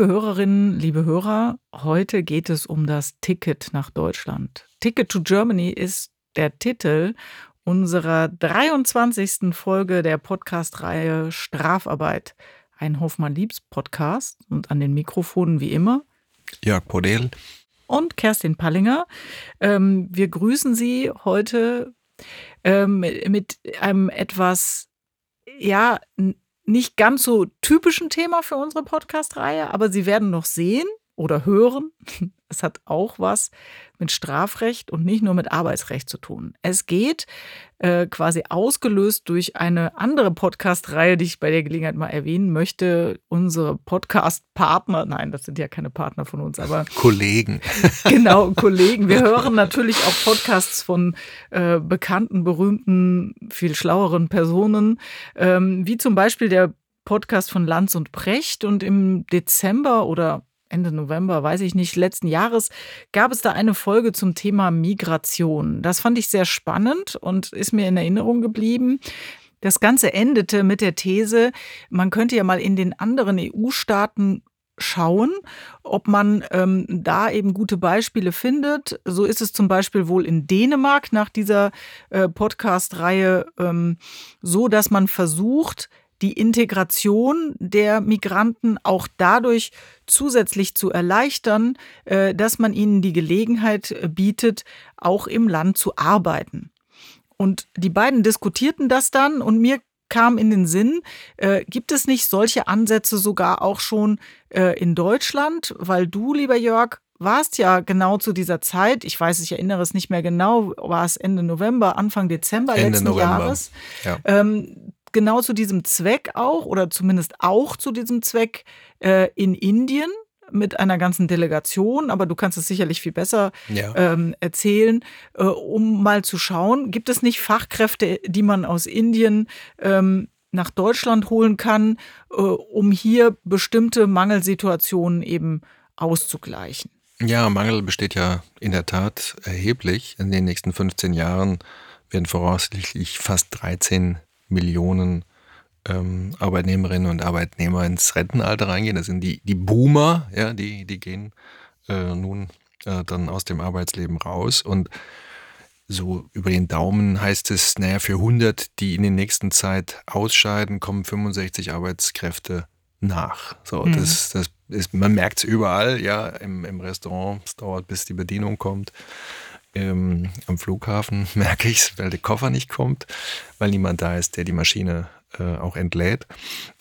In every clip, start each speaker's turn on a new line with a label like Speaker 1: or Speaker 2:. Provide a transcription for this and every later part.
Speaker 1: Liebe Hörerinnen, liebe Hörer, heute geht es um das Ticket nach Deutschland. Ticket to Germany ist der Titel unserer 23. Folge der Podcast-Reihe Strafarbeit. Ein Hoffmann-Liebs-Podcast und an den Mikrofonen wie immer
Speaker 2: Jörg Podel
Speaker 1: und Kerstin Pallinger. Ähm, wir grüßen Sie heute ähm, mit einem etwas, ja, nicht ganz so typischen Thema für unsere Podcast-Reihe, aber Sie werden noch sehen oder hören, es hat auch was mit Strafrecht und nicht nur mit Arbeitsrecht zu tun. Es geht äh, quasi ausgelöst durch eine andere Podcast-Reihe, die ich bei der Gelegenheit mal erwähnen möchte. Unsere Podcast-Partner, nein, das sind ja keine Partner von uns, aber
Speaker 2: Kollegen.
Speaker 1: genau, Kollegen. Wir hören natürlich auch Podcasts von äh, bekannten, berühmten, viel schlaueren Personen, ähm, wie zum Beispiel der Podcast von Lanz und Precht. Und im Dezember oder Ende November, weiß ich nicht, letzten Jahres gab es da eine Folge zum Thema Migration. Das fand ich sehr spannend und ist mir in Erinnerung geblieben. Das Ganze endete mit der These, man könnte ja mal in den anderen EU-Staaten schauen, ob man ähm, da eben gute Beispiele findet. So ist es zum Beispiel wohl in Dänemark nach dieser äh, Podcast-Reihe ähm, so, dass man versucht, die Integration der Migranten auch dadurch zusätzlich zu erleichtern, äh, dass man ihnen die Gelegenheit äh, bietet, auch im Land zu arbeiten. Und die beiden diskutierten das dann und mir kam in den Sinn, äh, gibt es nicht solche Ansätze sogar auch schon äh, in Deutschland? Weil du, lieber Jörg, warst ja genau zu dieser Zeit, ich weiß, ich erinnere es nicht mehr genau, war es Ende November, Anfang Dezember Ende letzten November. Jahres. Ja. Ähm, genau zu diesem Zweck auch oder zumindest auch zu diesem Zweck äh, in Indien mit einer ganzen Delegation, aber du kannst es sicherlich viel besser ja. ähm, erzählen, äh, um mal zu schauen, gibt es nicht Fachkräfte, die man aus Indien ähm, nach Deutschland holen kann, äh, um hier bestimmte Mangelsituationen eben auszugleichen?
Speaker 2: Ja, Mangel besteht ja in der Tat erheblich. In den nächsten 15 Jahren werden voraussichtlich fast 13 Millionen ähm, Arbeitnehmerinnen und Arbeitnehmer ins Rentenalter reingehen. Das sind die, die Boomer, ja, die, die gehen äh, nun äh, dann aus dem Arbeitsleben raus. Und so über den Daumen heißt es, naja, für 100, die in der nächsten Zeit ausscheiden, kommen 65 Arbeitskräfte nach. So, mhm. das, das ist, man merkt es überall, ja, im, im Restaurant, es dauert, bis die Bedienung kommt. Ähm, am Flughafen merke ich es, weil der Koffer nicht kommt, weil niemand da ist, der die Maschine äh, auch entlädt.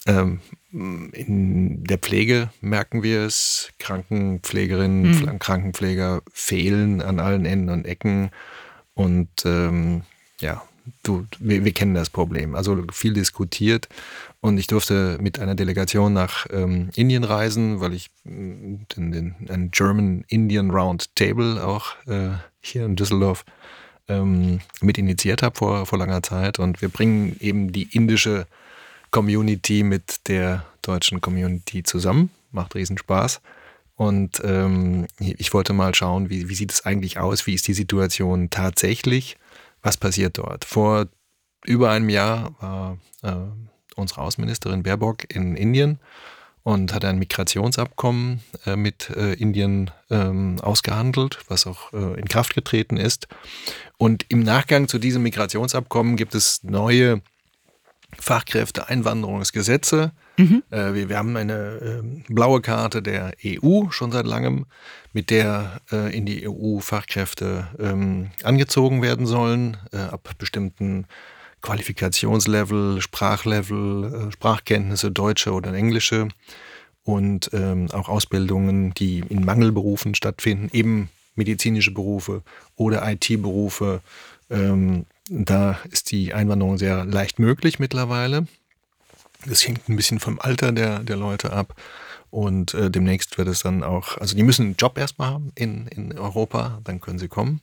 Speaker 2: Ähm, in der Pflege merken wir es. Krankenpflegerinnen, mhm. Krankenpfleger fehlen an allen Enden und Ecken. Und ähm, ja, du, wir, wir, kennen das Problem. Also viel diskutiert. Und ich durfte mit einer Delegation nach ähm, Indien reisen, weil ich mm, den, den, ein German Indian Round Table auch äh, hier in Düsseldorf ähm, mit initiiert habe vor, vor langer Zeit. Und wir bringen eben die indische Community mit der deutschen Community zusammen. Macht riesen Spaß. Und ähm, ich wollte mal schauen, wie, wie sieht es eigentlich aus? Wie ist die Situation tatsächlich? Was passiert dort? Vor über einem Jahr war äh, unsere Außenministerin Baerbock in Indien und hat ein Migrationsabkommen äh, mit äh, Indien ähm, ausgehandelt, was auch äh, in Kraft getreten ist. Und im Nachgang zu diesem Migrationsabkommen gibt es neue Fachkräfteeinwanderungsgesetze. Mhm. Äh, wir, wir, haben eine ähm, blaue Karte der EU schon seit langem, mit der äh, in die EU Fachkräfte ähm, angezogen werden sollen, äh, ab bestimmten Qualifikationslevel, Sprachlevel, äh, Sprachkenntnisse, deutsche oder englische und ähm, auch Ausbildungen, die in Mangelberufen stattfinden, eben medizinische Berufe oder IT-Berufe. Ähm, da ist die Einwanderung sehr leicht möglich mittlerweile. Das hängt ein bisschen vom Alter der, der Leute ab. Und äh, demnächst wird es dann auch, also die müssen einen Job erstmal haben in, in Europa, dann können sie kommen.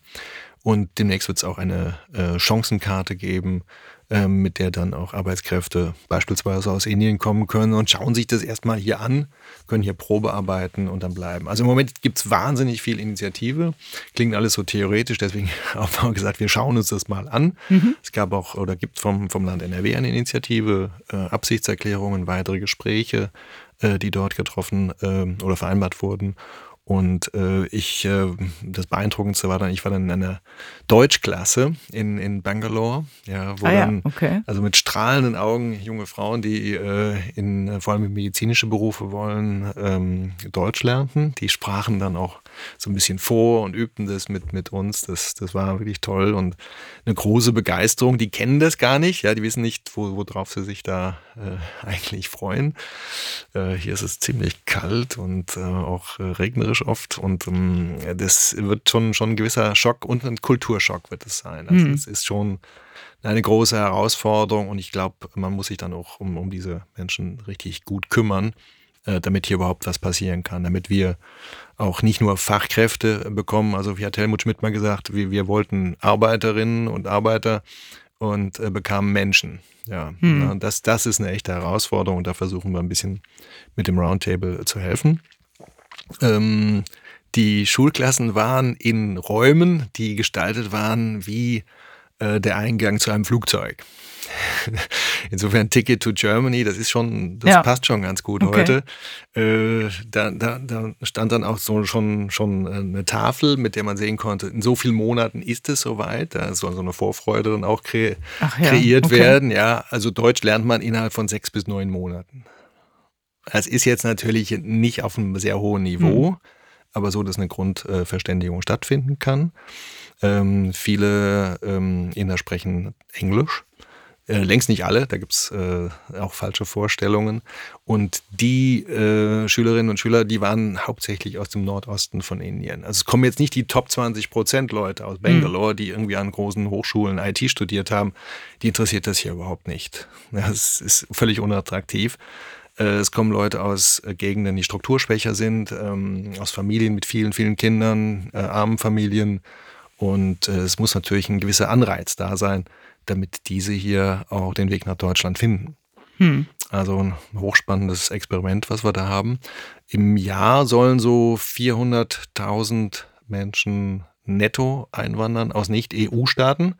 Speaker 2: Und demnächst wird es auch eine äh, Chancenkarte geben, ähm, mit der dann auch Arbeitskräfte beispielsweise aus Indien kommen können und schauen sich das erstmal hier an, können hier Probe arbeiten und dann bleiben. Also im Moment gibt es wahnsinnig viel Initiative. Klingt alles so theoretisch, deswegen haben wir gesagt, wir schauen uns das mal an. Mhm. Es gab auch oder gibt vom, vom Land NRW eine Initiative, äh, Absichtserklärungen, weitere Gespräche äh, die dort getroffen äh, oder vereinbart wurden. Und äh, ich, äh, das Beeindruckendste war dann, ich war dann in einer Deutschklasse in, in Bangalore, ja, wo
Speaker 1: Ah ja,
Speaker 2: dann,
Speaker 1: okay.
Speaker 2: also mit strahlenden Augen junge Frauen, die äh, in äh, vor allem in medizinische Berufe wollen, ähm, Deutsch lernten. Die sprachen dann auch so ein bisschen vor und übten das mit, mit uns. Das, das war wirklich toll und eine große Begeisterung. Die kennen das gar nicht, ja, die wissen nicht, wo, worauf sie sich da äh, eigentlich freuen. Äh, hier ist es ziemlich kalt und äh, auch äh, regnerisch oft und ähm, das wird schon, schon ein gewisser Schock und ein Kulturschock wird es sein. Also es ist schon eine große Herausforderung und ich glaube, man muss sich dann auch um, um diese Menschen richtig gut kümmern, äh, damit hier überhaupt was passieren kann, damit wir auch nicht nur Fachkräfte bekommen. Also wie hat Helmut Schmidt mal gesagt, wir, wir wollten Arbeiterinnen und Arbeiter und äh, bekamen Menschen. Ja,
Speaker 1: Hm.
Speaker 2: na, das, das ist eine echte Herausforderung und da versuchen wir ein bisschen mit dem Roundtable zu helfen. Ähm, die Schulklassen waren in Räumen, die gestaltet waren wie äh, der Eingang zu einem Flugzeug. Insofern Ticket to Germany, das ist schon, das
Speaker 1: Ja.
Speaker 2: passt schon ganz gut
Speaker 1: Okay.
Speaker 2: heute. Äh, da, da, da stand dann auch so schon, schon eine Tafel, mit der man sehen konnte, in so vielen Monaten ist es soweit. Da soll so eine Vorfreude dann auch kre
Speaker 1: Ach ja,
Speaker 2: kreiert
Speaker 1: okay.
Speaker 2: werden. Ja, also Deutsch lernt man innerhalb von sechs bis neun Monaten. Es ist jetzt natürlich nicht auf einem sehr hohen Niveau,
Speaker 1: Hm.
Speaker 2: aber so, dass eine Grundverständigung stattfinden kann. Ähm, viele ähm, Inder sprechen Englisch. Äh, längst nicht alle, da gibt's äh, auch falsche Vorstellungen. Und die äh, Schülerinnen und Schüler, die waren hauptsächlich aus dem Nordosten von Indien. Also es kommen jetzt nicht die Top 20 Prozent Leute aus Bangalore, die irgendwie an großen Hochschulen IT studiert haben. Die interessiert das hier überhaupt nicht. Ja, es ist völlig unattraktiv. Äh, Es kommen Leute aus äh, Gegenden, die strukturschwächer sind, ähm, aus Familien mit vielen, vielen Kindern, äh, armen Familien. Und es muss natürlich ein gewisser Anreiz da sein, damit diese hier auch den Weg nach Deutschland finden.
Speaker 1: Hm.
Speaker 2: Also ein hochspannendes Experiment, was wir da haben. Im Jahr sollen so 400.000 Menschen netto einwandern aus Nicht-EU-Staaten,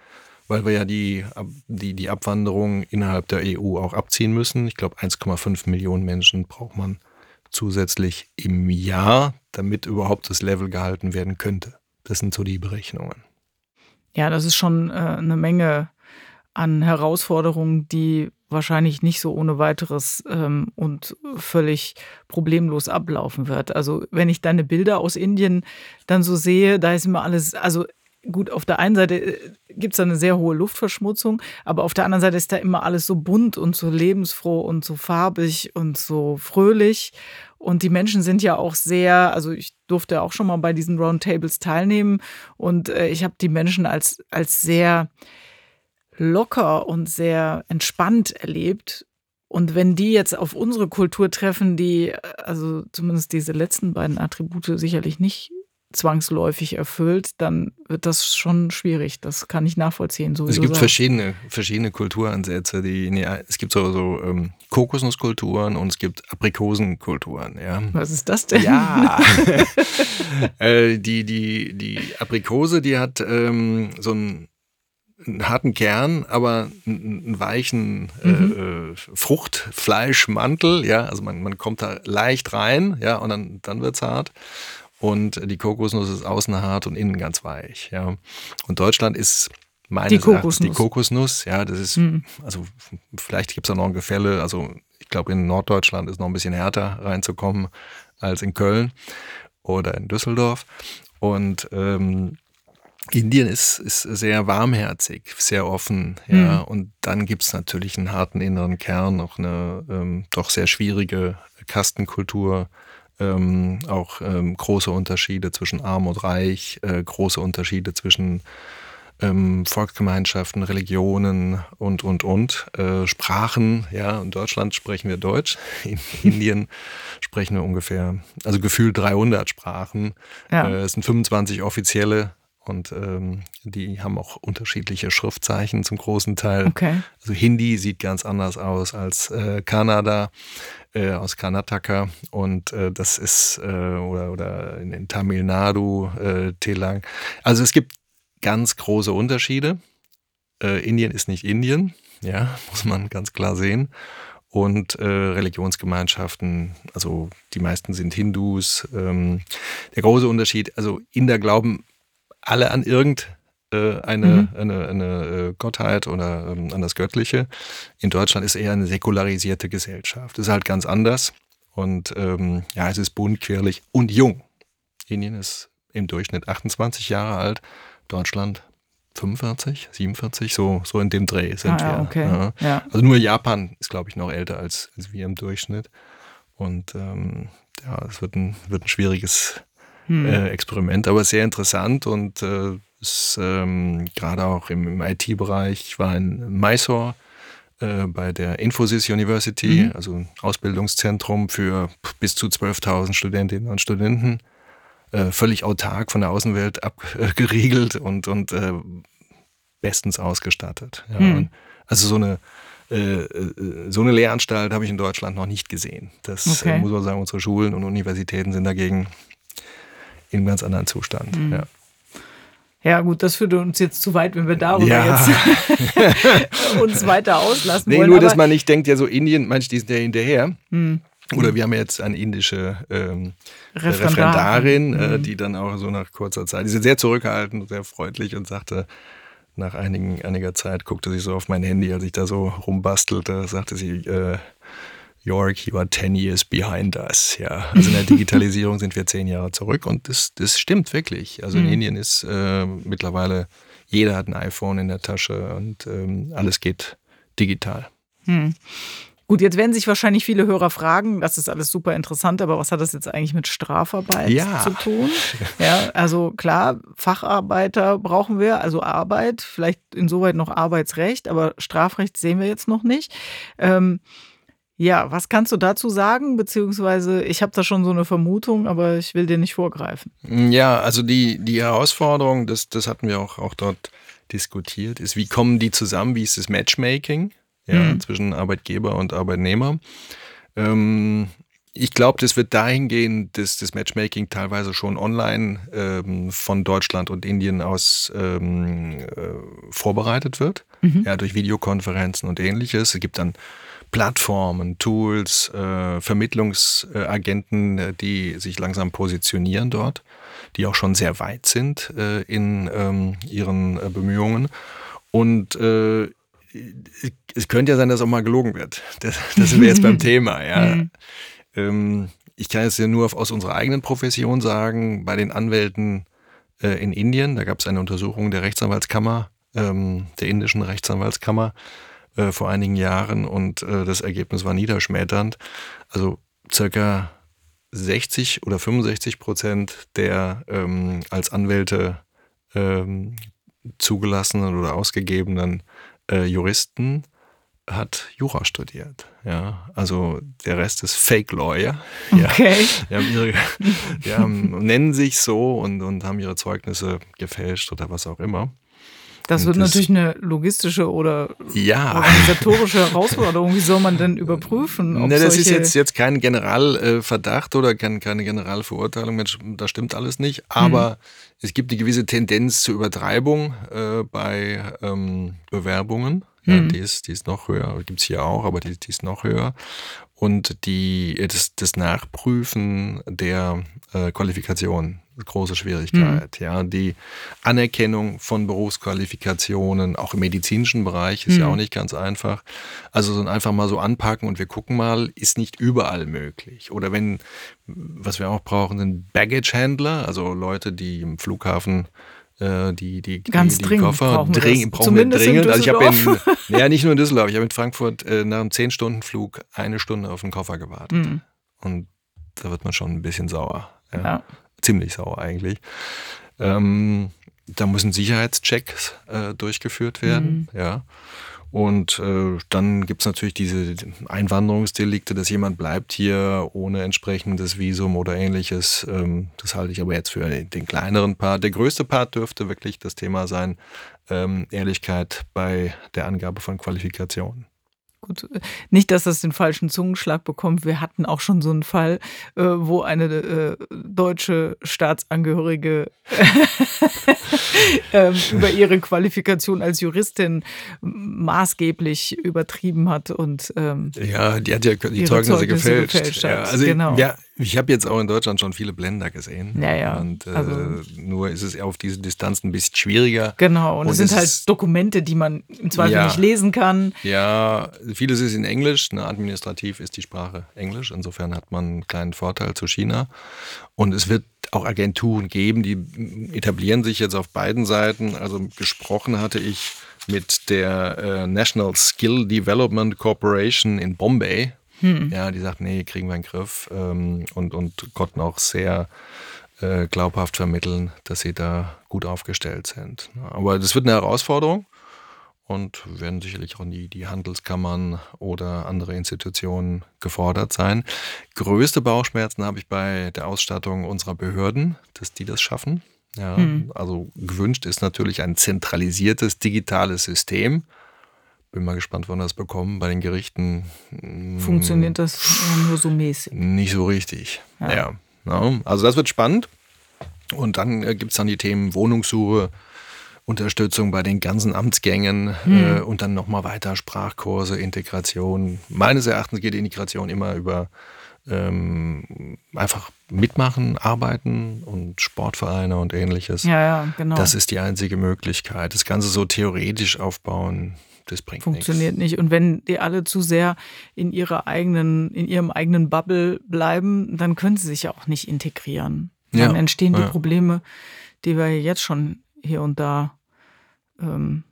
Speaker 2: weil wir ja die, die, die Abwanderung innerhalb der EU auch abziehen müssen. Ich glaube, 1,5 Millionen Menschen braucht man zusätzlich im Jahr, damit überhaupt das Level gehalten werden könnte. Das sind so die Berechnungen.
Speaker 1: Ja, das ist schon äh, eine Menge an Herausforderungen, die wahrscheinlich nicht so ohne weiteres ähm, und völlig problemlos ablaufen wird. Also wenn ich deine Bilder aus Indien dann so sehe, da ist immer alles, also gut, auf der einen Seite gibt es da eine sehr hohe Luftverschmutzung, aber auf der anderen Seite ist da immer alles so bunt und so lebensfroh und so farbig und so fröhlich. Und die Menschen sind ja auch sehr, also ich durfte auch schon mal bei diesen Roundtables teilnehmen und äh, ich habe die Menschen als, als sehr locker und sehr entspannt erlebt. Und wenn die jetzt auf unsere Kultur treffen, die äh, also zumindest diese letzten beiden Attribute sicherlich nicht zwangsläufig erfüllt, dann wird das schon schwierig. Das kann ich nachvollziehen. So
Speaker 2: Es gibt
Speaker 1: sagst.
Speaker 2: verschiedene, verschiedene Kulturansätze. Die, nee, es gibt so, so ähm, Kokosnusskulturen und es gibt Aprikosenkulturen. Ja,
Speaker 1: Was ist das denn?
Speaker 2: ja. äh, die, die, die Aprikose, die hat ähm, so einen, einen harten Kern, aber einen, einen weichen äh,
Speaker 1: Mhm.
Speaker 2: äh, Fruchtfleischmantel. Ja, also man, man kommt da leicht rein, ja, und dann, dann wird's hart. Und die Kokosnuss ist außen hart und innen ganz weich. Ja. Und Deutschland ist meines
Speaker 1: Die
Speaker 2: Erachtens die
Speaker 1: Kokosnuss.
Speaker 2: Kokosnuss. Ja, das ist,
Speaker 1: Mhm.
Speaker 2: also vielleicht gibt es da noch ein Gefälle. Also ich glaube, in Norddeutschland ist noch ein bisschen härter reinzukommen als in Köln oder in Düsseldorf. Und ähm, Indien ist, ist sehr warmherzig, sehr offen, ja.
Speaker 1: Mhm.
Speaker 2: Und dann gibt es natürlich einen harten inneren Kern, auch eine ähm, doch sehr schwierige Kastenkultur, ähm, auch ähm, große Unterschiede zwischen arm und reich, äh, große Unterschiede zwischen ähm, Volksgemeinschaften, Religionen und, und, und. Äh, Sprachen, ja, in Deutschland sprechen wir Deutsch, in Indien sprechen wir ungefähr, also gefühlt 300 Sprachen.
Speaker 1: Ja.
Speaker 2: Äh, es sind 25 offizielle und ähm, die haben auch unterschiedliche Schriftzeichen zum großen Teil.
Speaker 1: Okay.
Speaker 2: Also Hindi sieht ganz anders aus als äh, Kanada, äh, aus Karnataka und äh, das ist äh, oder, oder in, in Tamil Nadu, äh, Telang. Also es gibt ganz große Unterschiede. Äh, Indien ist nicht Indien, ja, muss man ganz klar sehen. und äh, Religionsgemeinschaften. Also die meisten sind Hindus. Ähm, der große Unterschied, also Inder glauben alle an irgendeine äh, eine, mhm. eine, eine äh, Gottheit oder ähm, an das Göttliche. In Deutschland ist eher eine säkularisierte Gesellschaft. Das ist halt ganz anders. Und ähm, ja, es ist bunt, quirlig und jung. Indien ist im Durchschnitt 28 Jahre alt, Deutschland 45, 47, so, so in dem Dreh sind ah, wir. Okay. Ja. Ja. Also nur Japan ist, glaube ich, noch älter als, als wir im Durchschnitt. Und ähm, ja, es wird ein, wird ein schwieriges hm. äh, Experiment, aber sehr interessant und äh, ähm, gerade auch im, im IT-Bereich. Ich war in Mysore äh, bei der Infosys University, mhm. also ein Ausbildungszentrum für bis zu 12.000 Studentinnen und Studenten. Äh, völlig autark von der Außenwelt abgeriegelt und, und äh, bestens ausgestattet. Ja. Mhm. Also so eine, äh, so eine Lehranstalt habe ich in Deutschland noch nicht gesehen. Das okay. muss man sagen, unsere Schulen und Universitäten sind dagegen in einem ganz anderen Zustand. Mhm. Ja.
Speaker 1: Ja, gut, das führt uns jetzt zu weit, wenn wir darüber ja. jetzt uns weiter auslassen nee, wollen.
Speaker 2: Nur, dass man nicht denkt, ja, so Indien, manche, die sind ja hinterher. Hm. Oder wir haben jetzt eine indische ähm, Referendar. Referendarin, äh, mhm. die dann auch so nach kurzer Zeit, die ist sehr zurückhaltend, sehr freundlich und sagte, nach einigen, einiger Zeit guckte sie so auf mein Handy, als ich da so rumbastelte, sagte sie, äh, York, you are 10 years behind us. Ja, also in der Digitalisierung sind wir zehn Jahre zurück und das, das stimmt wirklich. Also in mhm. Indien ist äh, mittlerweile, jeder hat ein iPhone in der Tasche und ähm, alles geht digital.
Speaker 1: Mhm. Gut, jetzt werden sich wahrscheinlich viele Hörer fragen, das ist alles super interessant, aber was hat das jetzt eigentlich mit Strafarbeit ja. zu tun? Ja, also klar, Facharbeiter brauchen wir, also Arbeit, vielleicht insoweit noch Arbeitsrecht, aber Strafrecht sehen wir jetzt noch nicht. Ähm, ja, was kannst du dazu sagen? Beziehungsweise, ich habe da schon so eine Vermutung, aber ich will dir nicht vorgreifen.
Speaker 2: Ja, also die, die Herausforderung, das, das hatten wir auch, auch dort diskutiert, ist, wie kommen die zusammen? Wie ist das Matchmaking ja, mhm. zwischen Arbeitgeber und Arbeitnehmer? Ähm, ich glaube, das wird dahin gehen, dass das Matchmaking teilweise schon online ähm, von Deutschland und Indien aus ähm, äh, vorbereitet wird, mhm. ja, durch Videokonferenzen und ähnliches. Es gibt dann Plattformen, Tools, äh, Vermittlungsagenten, äh, die sich langsam positionieren dort, die auch schon sehr weit sind äh, in ähm, ihren äh, Bemühungen. Und äh, es könnte ja sein, dass auch mal gelogen wird. Das, das sind wir jetzt beim Thema. Ja. Ähm, ich kann es ja nur aus unserer eigenen Profession sagen, bei den Anwälten äh, in Indien, da gab es eine Untersuchung der Rechtsanwaltskammer, ähm, der indischen Rechtsanwaltskammer, äh, vor einigen Jahren und äh, das Ergebnis war niederschmetternd. Also circa 60 oder 65 Prozent der ähm, als Anwälte ähm, zugelassenen oder ausgegebenen äh, Juristen hat Jura studiert. Ja, also der Rest ist Fake Lawyer. Okay. Ja, die, haben ihre, die haben, nennen sich so und, und haben ihre Zeugnisse gefälscht oder was auch immer.
Speaker 1: Das wird das, natürlich eine logistische oder ja. organisatorische Herausforderung. Wie soll man denn überprüfen?
Speaker 2: Ob ne, das ist jetzt, jetzt kein Generalverdacht oder kein, keine Generalverurteilung. Mensch, das stimmt alles nicht. Aber hm. es gibt eine gewisse Tendenz zur Übertreibung äh, bei ähm, Bewerbungen. Ja, hm. die, ist, die ist noch höher, gibt es hier auch, aber die, die ist noch höher. Und die, das, das Nachprüfen der äh, Qualifikation große Schwierigkeit. Mhm. Ja, die Anerkennung von Berufsqualifikationen, auch im medizinischen Bereich, ist mhm. ja auch nicht ganz einfach. Also so einfach mal so anpacken und wir gucken mal, ist nicht überall möglich. Oder wenn, was wir auch brauchen, sind Baggage-Handler, also Leute, die im Flughafen äh, die, die,
Speaker 1: Ganz
Speaker 2: die,
Speaker 1: die dringend
Speaker 2: Koffer brauchen, dring, brauchen wir dringend. Also ich habe in, ja nicht nur in Düsseldorf, ich habe in Frankfurt äh, nach einem 10-Stunden-Flug eine Stunde auf den Koffer gewartet. Mhm. Und da wird man schon ein bisschen sauer. Ja. ja ziemlich sauer eigentlich. Ähm, da müssen Sicherheitschecks äh, durchgeführt werden, mhm. ja. Und äh, dann gibt es natürlich diese Einwanderungsdelikte, dass jemand bleibt hier ohne entsprechendes Visum oder ähnliches. Ähm, das halte ich aber jetzt für den kleineren Part. Der größte Part dürfte wirklich das Thema sein, ähm, Ehrlichkeit bei der Angabe von Qualifikationen.
Speaker 1: Gut. Nicht, dass das den falschen Zungenschlag bekommt. Wir hatten auch schon so einen Fall, äh, wo eine äh, deutsche Staatsangehörige äh, über ihre Qualifikation als Juristin maßgeblich übertrieben hat und
Speaker 2: ähm, ja, die hat ja die Zeugnisse, Zeugnisse gefälscht. gefälscht ja, also genau. ja, ich habe jetzt auch in Deutschland schon viele Blender gesehen.
Speaker 1: Ja, ja.
Speaker 2: Und äh, also, nur ist es auf diese Distanz ein bisschen schwieriger.
Speaker 1: Genau, und, und es sind halt Dokumente, die man im Zweifel ja, nicht lesen kann.
Speaker 2: Ja, vieles ist in Englisch. Ne, administrativ ist die Sprache Englisch. Insofern hat man einen kleinen Vorteil zu China. Und es wird auch Agenturen geben, die etablieren sich jetzt auf beiden Seiten. Also gesprochen hatte ich mit der äh, National Skill Development Corporation in Bombay hm. Ja, die sagt, nee, kriegen wir in den Griff ähm, und, und konnten auch sehr äh, glaubhaft vermitteln, dass sie da gut aufgestellt sind. Aber das wird eine Herausforderung und werden sicherlich auch die, die Handelskammern oder andere Institutionen gefordert sein. Größte Bauchschmerzen habe ich bei der Ausstattung unserer Behörden, dass die das schaffen. Ja, hm. Also gewünscht ist natürlich ein zentralisiertes digitales System, bin mal gespannt, wann wir das bekommen. Bei den Gerichten
Speaker 1: hm, funktioniert das nur so mäßig.
Speaker 2: Nicht so richtig. Ja. ja. ja. Also das wird spannend. Und dann äh, gibt es dann die Themen Wohnungssuche, Unterstützung bei den ganzen Amtsgängen hm. äh, und dann nochmal weiter Sprachkurse, Integration. Meines Erachtens geht die Integration immer über ähm, einfach mitmachen, arbeiten und Sportvereine und ähnliches.
Speaker 1: Ja, ja, genau.
Speaker 2: Das ist die einzige Möglichkeit. Das Ganze so theoretisch aufbauen, das bringt
Speaker 1: Funktioniert
Speaker 2: nichts.
Speaker 1: nicht. Und wenn die alle zu sehr in ihrer eigenen, in ihrem eigenen Bubble bleiben, dann können sie sich ja auch nicht integrieren. Dann ja, entstehen die ja. Probleme, die wir jetzt schon hier und da ähm,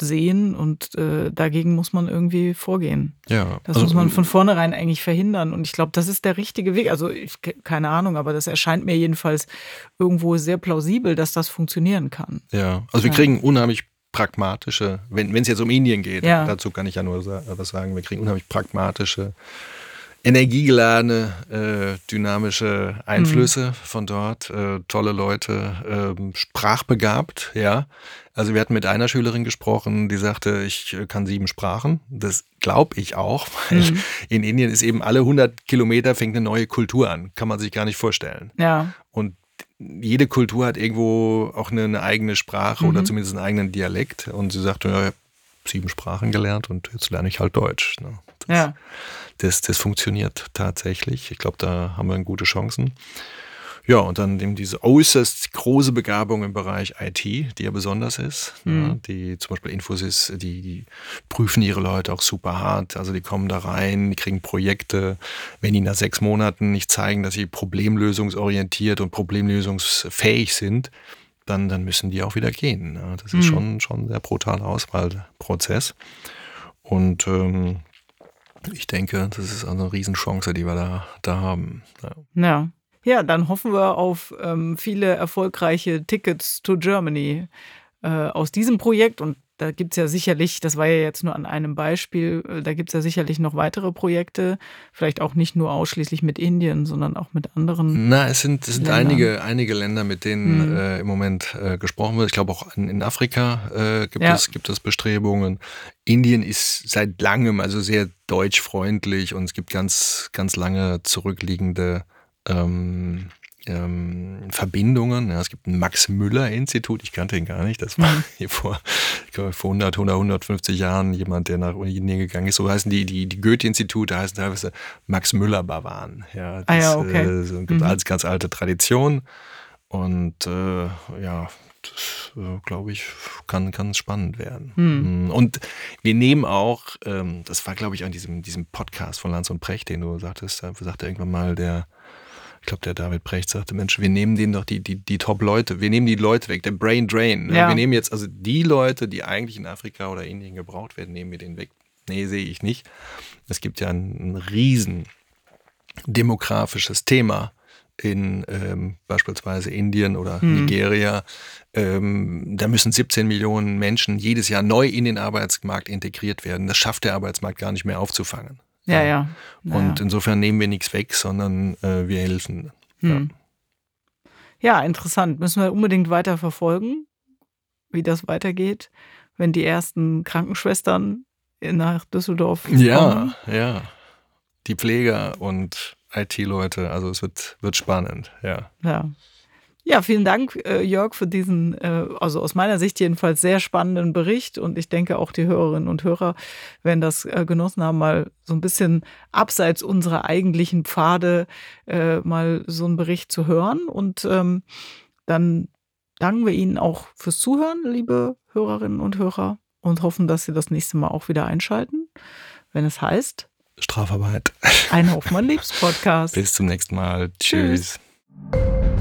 Speaker 1: sehen und äh, dagegen muss man irgendwie vorgehen.
Speaker 2: Ja.
Speaker 1: Das also, muss man von vornherein eigentlich verhindern und ich glaube, das ist der richtige Weg. Also ich, keine Ahnung, aber das erscheint mir jedenfalls irgendwo sehr plausibel, dass das funktionieren kann.
Speaker 2: Ja, also wir ja. kriegen unheimlich pragmatische, wenn es jetzt um Indien geht, ja. dazu kann ich ja nur was sagen, wir kriegen unheimlich pragmatische, energiegeladene, äh, dynamische Einflüsse mhm. von dort, äh, tolle Leute, äh, sprachbegabt, ja. Also wir hatten mit einer Schülerin gesprochen, die sagte, ich äh, kann sieben Sprachen. Das glaube ich auch, weil mhm. in Indien ist eben alle 100 Kilometer fängt eine neue Kultur an. Kann man sich gar nicht vorstellen.
Speaker 1: Ja.
Speaker 2: Und jede Kultur hat irgendwo auch eine, eine eigene Sprache mhm. oder zumindest einen eigenen Dialekt. Und sie sagte, ja, ich habe sieben Sprachen gelernt und jetzt lerne ich halt Deutsch. Ne? Das,
Speaker 1: ja.
Speaker 2: das, das funktioniert tatsächlich. Ich glaube, da haben wir gute Chancen. Ja, und dann eben diese äußerst große Begabung im Bereich IT, die ja besonders ist. Mhm. Ja, die zum Beispiel Infosys, die, die prüfen ihre Leute auch super hart. Also die kommen da rein, die kriegen Projekte. Wenn die nach sechs Monaten nicht zeigen, dass sie problemlösungsorientiert und problemlösungsfähig sind, dann, dann müssen die auch wieder gehen. Ja, das ist mhm. schon, schon ein sehr brutaler Auswahlprozess. Und ähm, ich denke, das ist also eine Riesenchance, die wir da, da haben.
Speaker 1: Ja. ja. Ja, dann hoffen wir auf ähm, viele erfolgreiche Tickets to Germany äh, aus diesem Projekt. Und da gibt es ja sicherlich, das war ja jetzt nur an einem Beispiel, äh, da gibt es ja sicherlich noch weitere Projekte, vielleicht auch nicht nur ausschließlich mit Indien, sondern auch mit anderen.
Speaker 2: Na, es sind, es sind einige, einige Länder, mit denen mhm. äh, im Moment äh, gesprochen wird. Ich glaube auch in, in Afrika äh, gibt, ja. es, gibt es Bestrebungen. Indien ist seit langem also sehr deutschfreundlich und es gibt ganz, ganz lange zurückliegende ähm, ähm, Verbindungen. Ja, es gibt ein Max-Müller-Institut, ich kannte ihn gar nicht. Das war mhm. hier vor, vor 100, 100, 150 Jahren jemand, der nach Indien gegangen ist. So heißen die, die, die Goethe-Institute, heißen teilweise Max-Müller-Bavaren. Ja, das
Speaker 1: ah ja, okay.
Speaker 2: äh, gibt mhm. als ganz alte Tradition. Und äh, ja, das äh, glaube ich, kann, kann spannend werden. Mhm. Und wir nehmen auch, ähm, das war glaube ich an diesem, diesem Podcast von Lanz und Precht, den du sagtest, da sagte irgendwann mal der glaube, der David Brecht sagte, Mensch, wir nehmen denen doch die, die, die Top-Leute, wir nehmen die Leute weg, der Brain Drain. Ne? Ja. Wir nehmen jetzt also die Leute, die eigentlich in Afrika oder Indien gebraucht werden, nehmen wir den weg. Nee, sehe ich nicht. Es gibt ja ein, ein riesen demografisches Thema in ähm, beispielsweise Indien oder hm. Nigeria. Ähm, da müssen 17 Millionen Menschen jedes Jahr neu in den Arbeitsmarkt integriert werden. Das schafft der Arbeitsmarkt gar nicht mehr aufzufangen.
Speaker 1: Ja, ja.
Speaker 2: Und insofern nehmen wir nichts weg, sondern äh, wir helfen.
Speaker 1: Hm. Ja. ja, interessant. Müssen wir unbedingt weiter verfolgen, wie das weitergeht, wenn die ersten Krankenschwestern nach Düsseldorf
Speaker 2: Ja,
Speaker 1: kommen.
Speaker 2: ja. Die Pfleger und IT-Leute, also es wird, wird spannend, ja.
Speaker 1: Ja. Ja, vielen Dank, äh, Jörg, für diesen, äh, also aus meiner Sicht jedenfalls sehr spannenden Bericht. Und ich denke, auch die Hörerinnen und Hörer werden das äh, genossen haben, mal so ein bisschen abseits unserer eigentlichen Pfade mal so einen Bericht zu hören. Und ähm, dann danken wir Ihnen auch fürs Zuhören, liebe Hörerinnen und Hörer, und hoffen, dass Sie das nächste Mal auch wieder einschalten, wenn es heißt
Speaker 2: Strafarbeit.
Speaker 1: ein Hoffmann Liebs Podcast.
Speaker 2: Bis zum nächsten Mal.
Speaker 1: Tschüss.
Speaker 2: Tschüss.